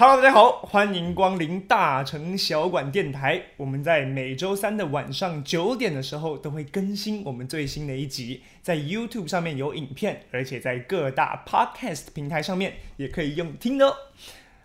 Hello，大家好，欢迎光临大城小馆电台。我们在每周三的晚上九点的时候都会更新我们最新的一集，在 YouTube 上面有影片，而且在各大 Podcast 平台上面也可以用听哦。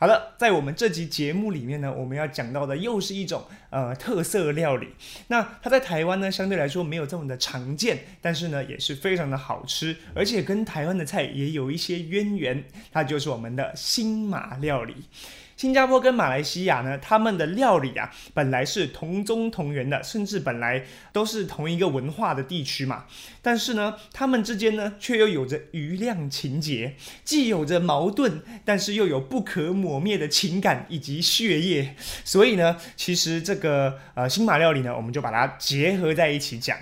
好的，在我们这集节目里面呢，我们要讲到的又是一种呃特色料理。那它在台湾呢，相对来说没有这么的常见，但是呢也是非常的好吃，而且跟台湾的菜也有一些渊源。它就是我们的新马料理。新加坡跟马来西亚呢，他们的料理啊，本来是同宗同源的，甚至本来都是同一个文化的地区嘛。但是呢，他们之间呢，却又有着余量情节，既有着矛盾，但是又有不可磨灭的情感以及血液。所以呢，其实这个呃新马料理呢，我们就把它结合在一起讲。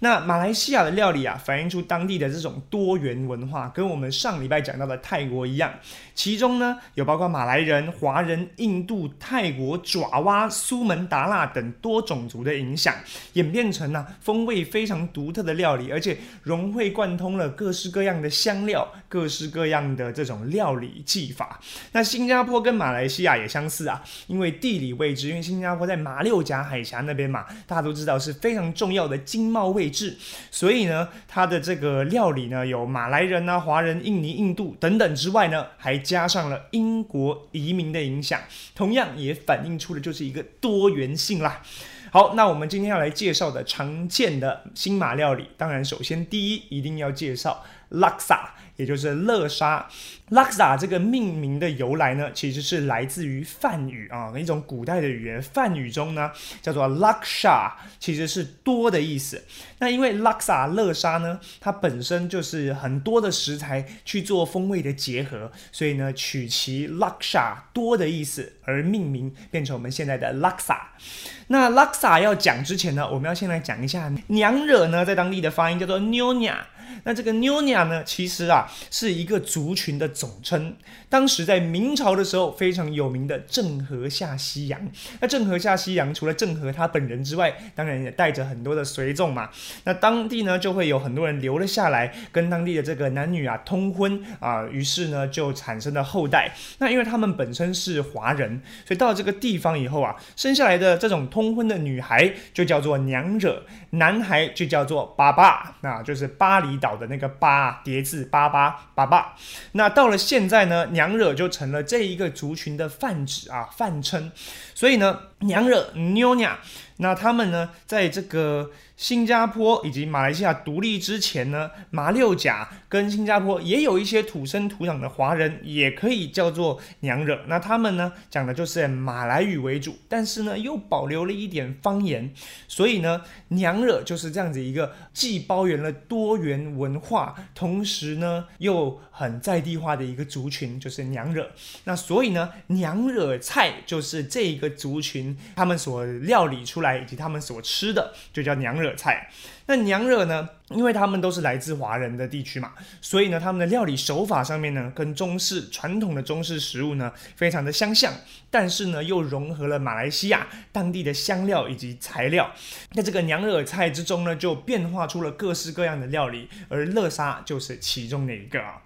那马来西亚的料理啊，反映出当地的这种多元文化，跟我们上礼拜讲到的泰国一样。其中呢，有包括马来人、华人、人印度、泰国、爪哇、苏门答腊等多种族的影响，演变成呢风味非常独特的料理，而且融会贯通了各式各样的香料、各式各样的这种料理技法。那新加坡跟马来西亚也相似啊，因为地理位置，因为新加坡在马六甲海峡那边嘛，大家都知道是非常重要的经贸位置，所以呢，它的这个料理呢，有马来人啊、华人、印尼、印度等等之外呢，还加上了英国移民的影影响，同样也反映出的就是一个多元性啦。好，那我们今天要来介绍的常见的新马料理，当然首先第一一定要介绍 Laksa，，也就是乐沙，Luxa 这个命名的由来呢，其实是来自于梵语啊，一种古代的语言。梵语中呢，叫做 laksha，其实是多的意思。那因为拉萨乐沙呢，它本身就是很多的食材去做风味的结合，所以呢，取其 laksha 多的意思而命名，变成我们现在的拉萨。那拉萨要讲之前呢，我们要先来讲一下娘惹呢，在当地的发音叫做 nyonya。那这个 nyonya 呢，其实啊是一个族群的总称。当时在明朝的时候，非常有名的郑和下西洋。那郑和下西洋，除了郑和他本人之外，当然也带着很多的随众嘛。那当地呢，就会有很多人留了下来，跟当地的这个男女啊通婚啊，于是呢就产生了后代。那因为他们本身是华人，所以到这个地方以后啊，生下来的这种通婚的女孩就叫做娘惹，男孩就叫做爸爸，那就是巴黎岛的那个巴叠字八八八八。那到了现在呢，娘惹就成了这一个族群的泛指啊泛称，所以呢，娘惹妞娘那他们呢，在这个新加坡以及马来西亚独立之前呢，马六甲跟新加坡也有一些土生土长的华人，也可以叫做娘惹。那他们呢，讲的就是马来语为主，但是呢，又保留了一点方言，所以呢，娘惹就是这样子一个既包圆了多元文化，同时呢，又很在地化的一个族群，就是娘惹。那所以呢，娘惹菜就是这一个族群他们所料理出来以及他们所吃的，就叫娘惹菜。那娘惹呢，因为他们都是来自华人的地区嘛，所以呢，他们的料理手法上面呢，跟中式传统的中式食物呢，非常的相像，但是呢，又融合了马来西亚当地的香料以及材料。在这个娘惹菜之中呢，就变化出了各式各样的料理，而乐沙就是其中的一个啊。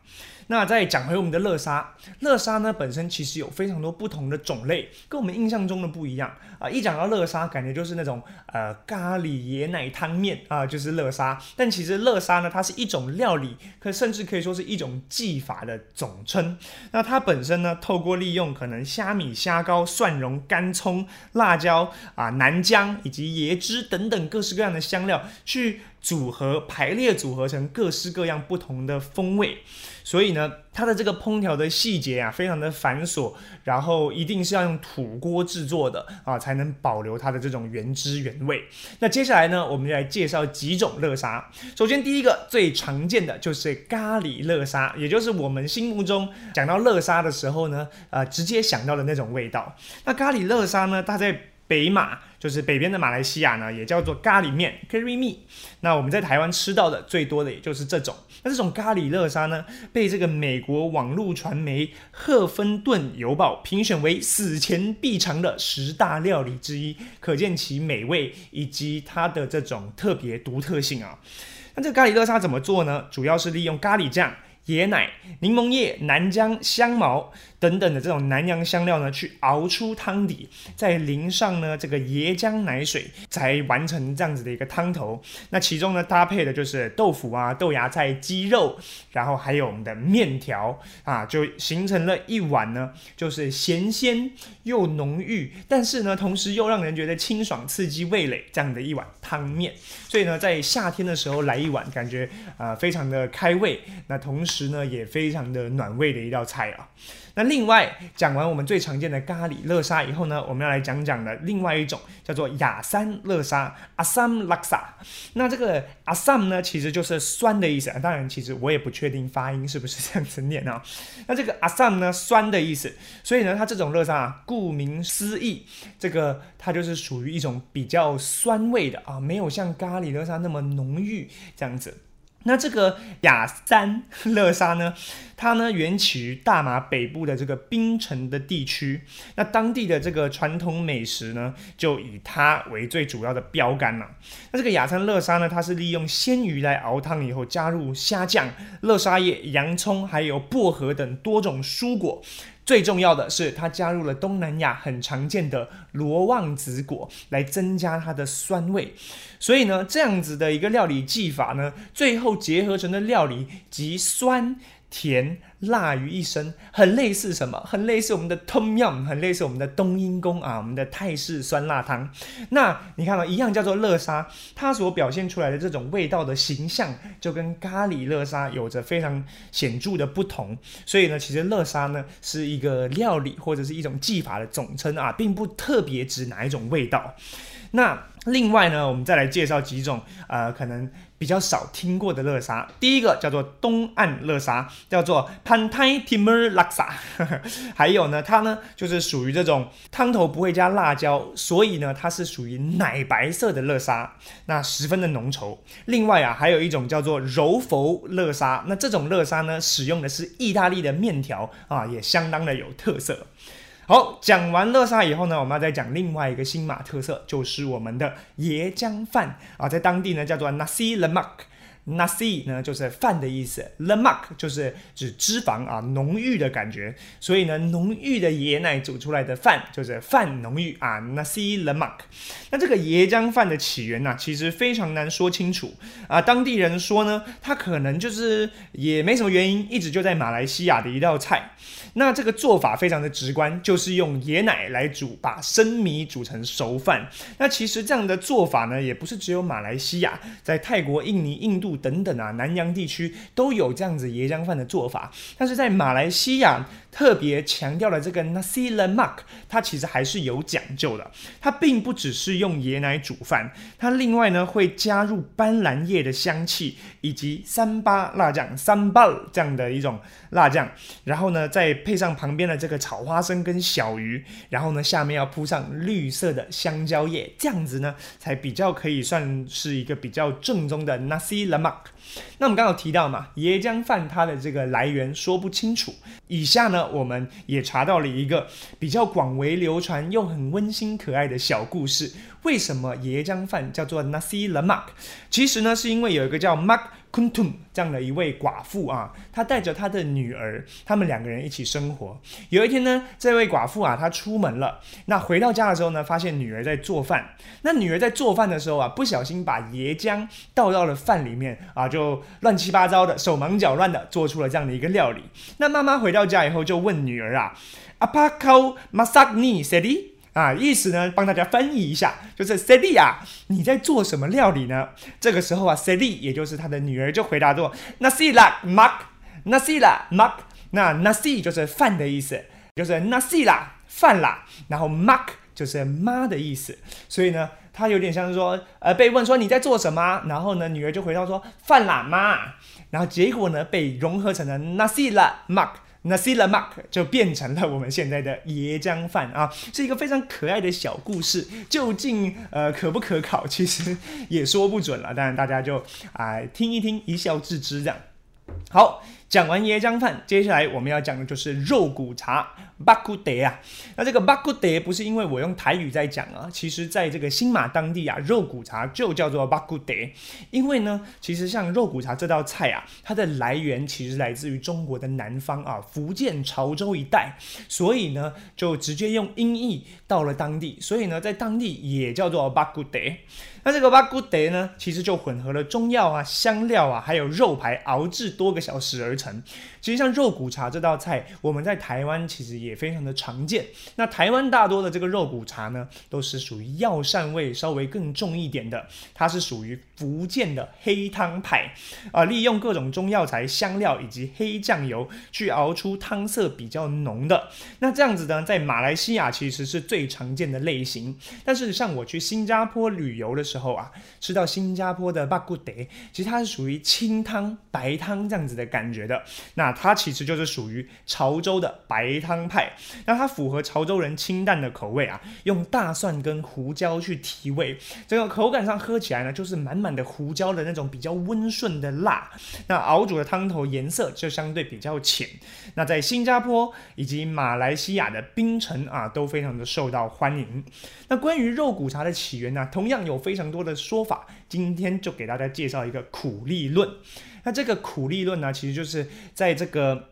那再讲回我们的乐沙，乐沙呢本身其实有非常多不同的种类，跟我们印象中的不一样啊。一讲到乐沙，感觉就是那种呃咖喱椰奶汤面啊，就是乐沙。但其实乐沙呢，它是一种料理，可甚至可以说是一种技法的总称。那它本身呢，透过利用可能虾米、虾膏、蒜蓉、干葱、辣椒啊、南姜以及椰汁等等各式各样的香料去。组合排列组合成各式各样不同的风味，所以呢，它的这个烹调的细节啊，非常的繁琐，然后一定是要用土锅制作的啊，才能保留它的这种原汁原味。那接下来呢，我们就来介绍几种乐沙。首先，第一个最常见的就是咖喱乐沙，也就是我们心目中讲到乐沙的时候呢，呃，直接想到的那种味道。那咖喱乐沙呢，它在北马就是北边的马来西亚呢，也叫做咖喱面 （Curry Me）。那我们在台湾吃到的最多的也就是这种。那这种咖喱乐沙呢，被这个美国网络传媒《赫芬顿邮报》评选为死前必尝的十大料理之一，可见其美味以及它的这种特别独特性啊。那这个咖喱乐沙怎么做呢？主要是利用咖喱酱。椰奶、柠檬叶、南姜、香茅等等的这种南洋香料呢，去熬出汤底，再淋上呢这个椰浆奶水，才完成这样子的一个汤头。那其中呢搭配的就是豆腐啊、豆芽菜、鸡肉，然后还有我们的面条啊，就形成了一碗呢，就是咸鲜又浓郁，但是呢同时又让人觉得清爽刺激味蕾这样的一碗汤面。所以呢，在夏天的时候来一碗，感觉啊非常的开胃，那同时呢也非常的暖胃的一道菜啊。那另外讲完我们最常见的咖喱乐沙以后呢，我们要来讲讲的另外一种叫做亚山乐沙 （Assam Laksa）。那这个 Assam 呢，其实就是酸的意思。当然，其实我也不确定发音是不是这样子念啊。那这个 Assam 呢，酸的意思。所以呢，它这种乐沙啊，顾名思义，这个它就是属于一种比较酸味的啊，没有像咖喱乐沙那么浓郁这样子。那这个雅山乐沙呢，它呢源起于大马北部的这个槟城的地区。那当地的这个传统美食呢，就以它为最主要的标杆了。那这个雅山乐沙呢，它是利用鲜鱼来熬汤以后，加入虾酱、乐沙叶、洋葱，还有薄荷等多种蔬果。最重要的是，它加入了东南亚很常见的罗望子果，来增加它的酸味。所以呢，这样子的一个料理技法呢，最后结合成的料理集酸甜辣于一身，很类似什么？很类似我们的 Tom Yum，很类似我们的冬阴功啊，我们的泰式酸辣汤。那你看嘛，一样叫做乐沙，它所表现出来的这种味道的形象，就跟咖喱乐沙有着非常显著的不同。所以呢，其实乐沙呢是一个料理或者是一种技法的总称啊，并不特别指哪一种味道。那另外呢，我们再来介绍几种呃可能比较少听过的乐沙。第一个叫做东岸乐沙，叫做 Pantai Timur Laksa。还有呢，它呢就是属于这种汤头不会加辣椒，所以呢它是属于奶白色的乐沙，那十分的浓稠。另外啊，还有一种叫做柔佛乐沙，那这种乐沙呢使用的是意大利的面条啊，也相当的有特色。好，讲完乐沙以后呢，我们要再讲另外一个新马特色，就是我们的椰浆饭啊，在当地呢叫做 nasi lemak。Nasi 呢就是饭的意思，lemak 就是指脂肪啊，浓郁的感觉。所以呢，浓郁的椰奶煮出来的饭就是饭浓郁啊，nasi lemak。那这个椰浆饭的起源呢，其实非常难说清楚啊。当地人说呢，它可能就是也没什么原因，一直就在马来西亚的一道菜。那这个做法非常的直观，就是用椰奶来煮，把生米煮成熟饭。那其实这样的做法呢，也不是只有马来西亚，在泰国、印尼、印度等等啊，南洋地区都有这样子椰浆饭的做法。但是在马来西亚特别强调了这个 nasi lemak，它其实还是有讲究的。它并不只是用椰奶煮饭，它另外呢会加入斑斓叶的香气，以及三八辣酱 （sambal） 这样的一种辣酱，然后呢再。配上旁边的这个炒花生跟小鱼，然后呢，下面要铺上绿色的香蕉叶，这样子呢，才比较可以算是一个比较正宗的 nasi lemak。那我们刚刚提到嘛，椰浆饭它的这个来源说不清楚。以下呢，我们也查到了一个比较广为流传又很温馨可爱的小故事。为什么椰浆饭叫做 nasi lemak？其实呢，是因为有一个叫 Mak 昆图这样的一位寡妇啊，她带着她的女儿，他们两个人一起生活。有一天呢，这位寡妇啊，她出门了，那回到家的时候呢，发现女儿在做饭。那女儿在做饭的时候啊，不小心把椰浆倒到了饭里面啊，就乱七八糟的，手忙脚乱的做出了这样的一个料理。那妈妈回到家以后就问女儿啊，Apa kau masak ni, Sedi？啊，意思呢，帮大家翻译一下，就是 Sedi 啊，你在做什么料理呢？这个时候啊，Sedi 也就是他的女儿就回答说，Nasi la mak，Nasi la mak。那 Nasi 就是饭的意思，就是 Nasi la 饭啦，然后 mak 就是妈的意思，所以呢。他有点像是说，呃，被问说你在做什么，然后呢，女儿就回答说饭啦妈，然后结果呢，被融合成了 Nasi la mak lemak 就变成了我们现在的椰浆饭啊，是一个非常可爱的小故事。究竟呃可不可考，其实也说不准了。当然大家就啊听一听，一笑置之这样。好，讲完椰浆饭，接下来我们要讲的就是肉骨茶巴古德啊。那这个巴古德不是因为我用台语在讲啊，其实在这个新马当地啊，肉骨茶就叫做巴古德。因为呢，其实像肉骨茶这道菜啊，它的来源其实来自于中国的南方啊，福建潮州一带，所以呢，就直接用音译到了当地，所以呢，在当地也叫做巴古德。那这个巴古德呢，其实就混合了中药啊、香料啊，还有肉排熬制多个小时而成。其实像肉骨茶这道菜，我们在台湾其实也非常的常见。那台湾大多的这个肉骨茶呢，都是属于药膳味稍微更重一点的，它是属于福建的黑汤派啊，利用各种中药材、香料以及黑酱油去熬出汤色比较浓的。那这样子呢，在马来西亚其实是最常见的类型。但是像我去新加坡旅游的时候啊，吃到新加坡的巴古德，其实它是属于清汤、白汤这样子的感觉的。那它其实就是属于潮州的白汤派。那它符合潮州人清淡的口味啊，用大蒜跟胡椒去提味，这个口感上喝起来呢，就是满满的胡椒的那种比较温顺的辣。那熬煮的汤头颜色就相对比较浅。那在新加坡以及马来西亚的槟城啊，都非常的受到欢迎。那关于肉骨茶的起源呢，同样有非常多的说法。今天就给大家介绍一个苦力论。那这个苦力论呢，其实就是在这个。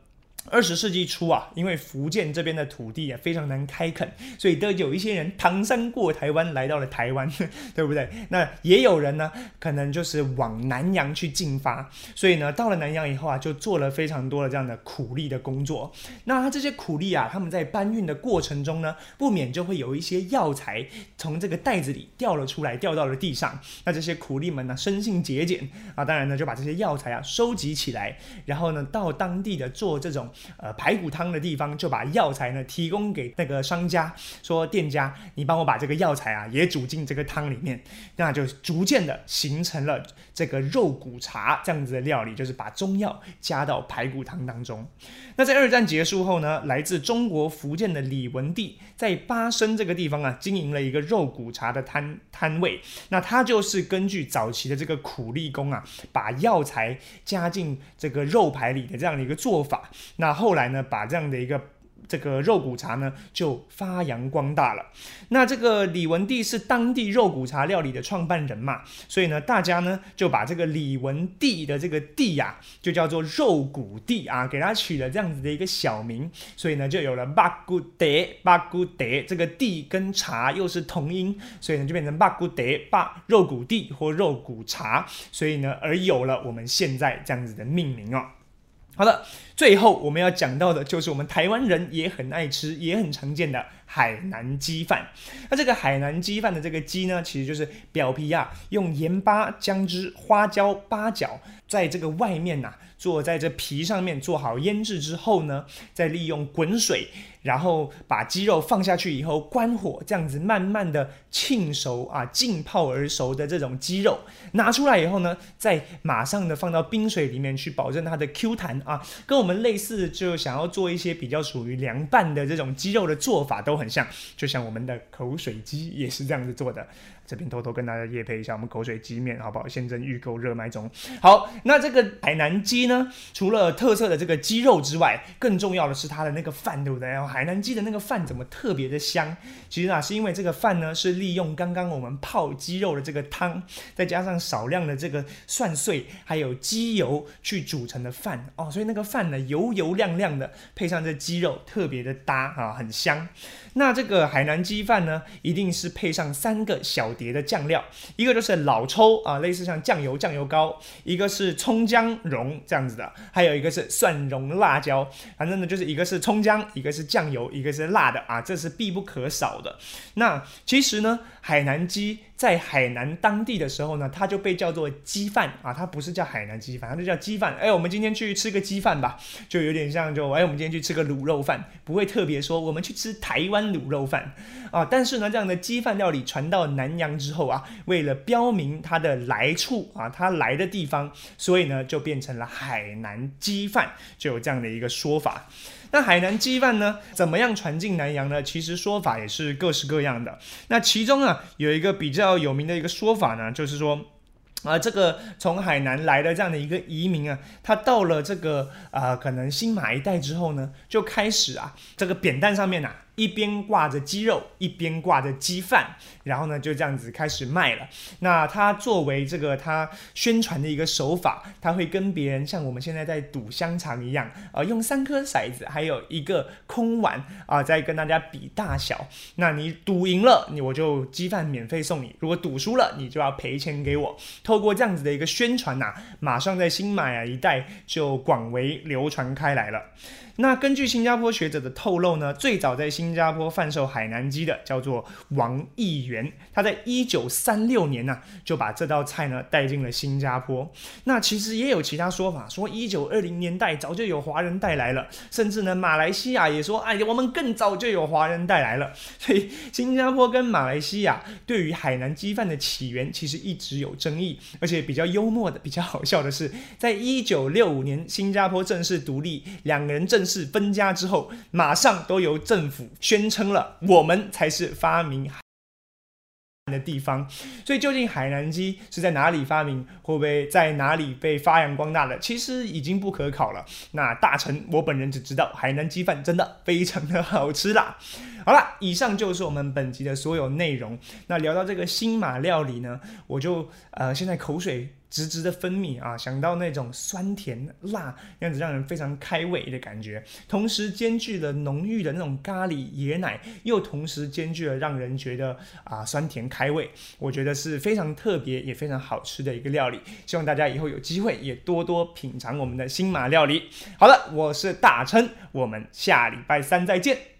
二十世纪初啊，因为福建这边的土地啊非常难开垦，所以都有一些人唐山过台湾来到了台湾，对不对？那也有人呢，可能就是往南洋去进发，所以呢，到了南洋以后啊，就做了非常多的这样的苦力的工作。那他这些苦力啊，他们在搬运的过程中呢，不免就会有一些药材从这个袋子里掉了出来，掉到了地上。那这些苦力们呢，生性节俭啊，当然呢，就把这些药材啊收集起来，然后呢，到当地的做这种。呃，排骨汤的地方就把药材呢提供给那个商家，说店家，你帮我把这个药材啊也煮进这个汤里面，那就逐渐的形成了这个肉骨茶这样子的料理，就是把中药加到排骨汤当中。那在二战结束后呢，来自中国福建的李文帝在巴生这个地方啊，经营了一个肉骨茶的摊摊位，那他就是根据早期的这个苦力工啊，把药材加进这个肉排里的这样的一个做法，那。后来呢，把这样的一个这个肉骨茶呢，就发扬光大了。那这个李文帝是当地肉骨茶料理的创办人嘛，所以呢，大家呢就把这个李文帝的这个帝呀，就叫做肉骨帝啊，给他取了这样子的一个小名，所以呢，就有了巴古德巴古德这个帝跟茶又是同音，所以呢，就变成巴古德巴肉骨帝或肉骨茶，所以呢，而有了我们现在这样子的命名哦。好的，最后我们要讲到的就是我们台湾人也很爱吃、也很常见的海南鸡饭。那这个海南鸡饭的这个鸡呢，其实就是表皮啊，用盐巴、姜汁、花椒、八角，在这个外面呐，做在这皮上面做好腌制之后呢，再利用滚水。然后把鸡肉放下去以后，关火，这样子慢慢的浸熟啊，浸泡而熟的这种鸡肉拿出来以后呢，再马上的放到冰水里面去，保证它的 Q 弹啊，跟我们类似，就想要做一些比较属于凉拌的这种鸡肉的做法都很像，就像我们的口水鸡也是这样子做的。这边偷偷跟大家夜配一下我们口水鸡面，好不好？现正预购热卖中。好，那这个海南鸡呢，除了特色的这个鸡肉之外，更重要的是它的那个饭，对不对？海南鸡的那个饭怎么特别的香？其实啊，是因为这个饭呢，是利用刚刚我们泡鸡肉的这个汤，再加上少量的这个蒜碎，还有鸡油去煮成的饭哦，所以那个饭呢，油油亮亮的，配上这鸡肉，特别的搭啊，很香。那这个海南鸡饭呢，一定是配上三个小碟的酱料，一个就是老抽啊，类似像酱油、酱油膏；一个是葱姜蓉这样子的，还有一个是蒜蓉辣椒。反正呢，就是一个是葱姜，一个是酱油，一个是辣的啊，这是必不可少的。那其实呢，海南鸡。在海南当地的时候呢，它就被叫做鸡饭啊，它不是叫海南鸡饭，它就叫鸡饭。哎，我们今天去吃个鸡饭吧，就有点像就哎，我们今天去吃个卤肉饭，不会特别说我们去吃台湾卤肉饭啊。但是呢，这样的鸡饭料理传到南洋之后啊，为了标明它的来处啊，它来的地方，所以呢，就变成了海南鸡饭，就有这样的一个说法。那海南鸡饭呢，怎么样传进南洋呢？其实说法也是各式各样的。那其中啊，有一个比较有名的一个说法呢，就是说，啊，这个从海南来的这样的一个移民啊，他到了这个啊，可能新马一带之后呢，就开始啊，这个扁担上面呐。一边挂着鸡肉，一边挂着鸡饭，然后呢就这样子开始卖了。那他作为这个他宣传的一个手法，他会跟别人像我们现在在赌香肠一样，呃，用三颗骰子，还有一个空碗啊，在跟大家比大小。那你赌赢了，你我就鸡饭免费送你；如果赌输了，你就要赔钱给我。透过这样子的一个宣传呐，马上在新马呀一带就广为流传开来了。那根据新加坡学者的透露呢，最早在新新加坡贩售海南鸡的叫做王义元，他在一九三六年呢就把这道菜呢带进了新加坡。那其实也有其他说法，说一九二零年代早就有华人带来了，甚至呢马来西亚也说，哎，我们更早就有华人带来了。所以新加坡跟马来西亚对于海南鸡饭的起源其实一直有争议，而且比较幽默的、比较好笑的是，在一九六五年新加坡正式独立，两个人正。式分家之后，马上都由政府宣称了，我们才是发明的地方。所以，究竟海南鸡是在哪里发明，会不会在哪里被发扬光大的，其实已经不可考了。那大臣，我本人只知道海南鸡饭真的非常的好吃啦。好了，以上就是我们本集的所有内容。那聊到这个新马料理呢，我就呃现在口水。直直的分泌啊，想到那种酸甜辣样子，让人非常开胃的感觉，同时兼具了浓郁的那种咖喱椰奶，又同时兼具了让人觉得啊酸甜开胃，我觉得是非常特别也非常好吃的一个料理。希望大家以后有机会也多多品尝我们的新马料理。好了，我是大琛，我们下礼拜三再见。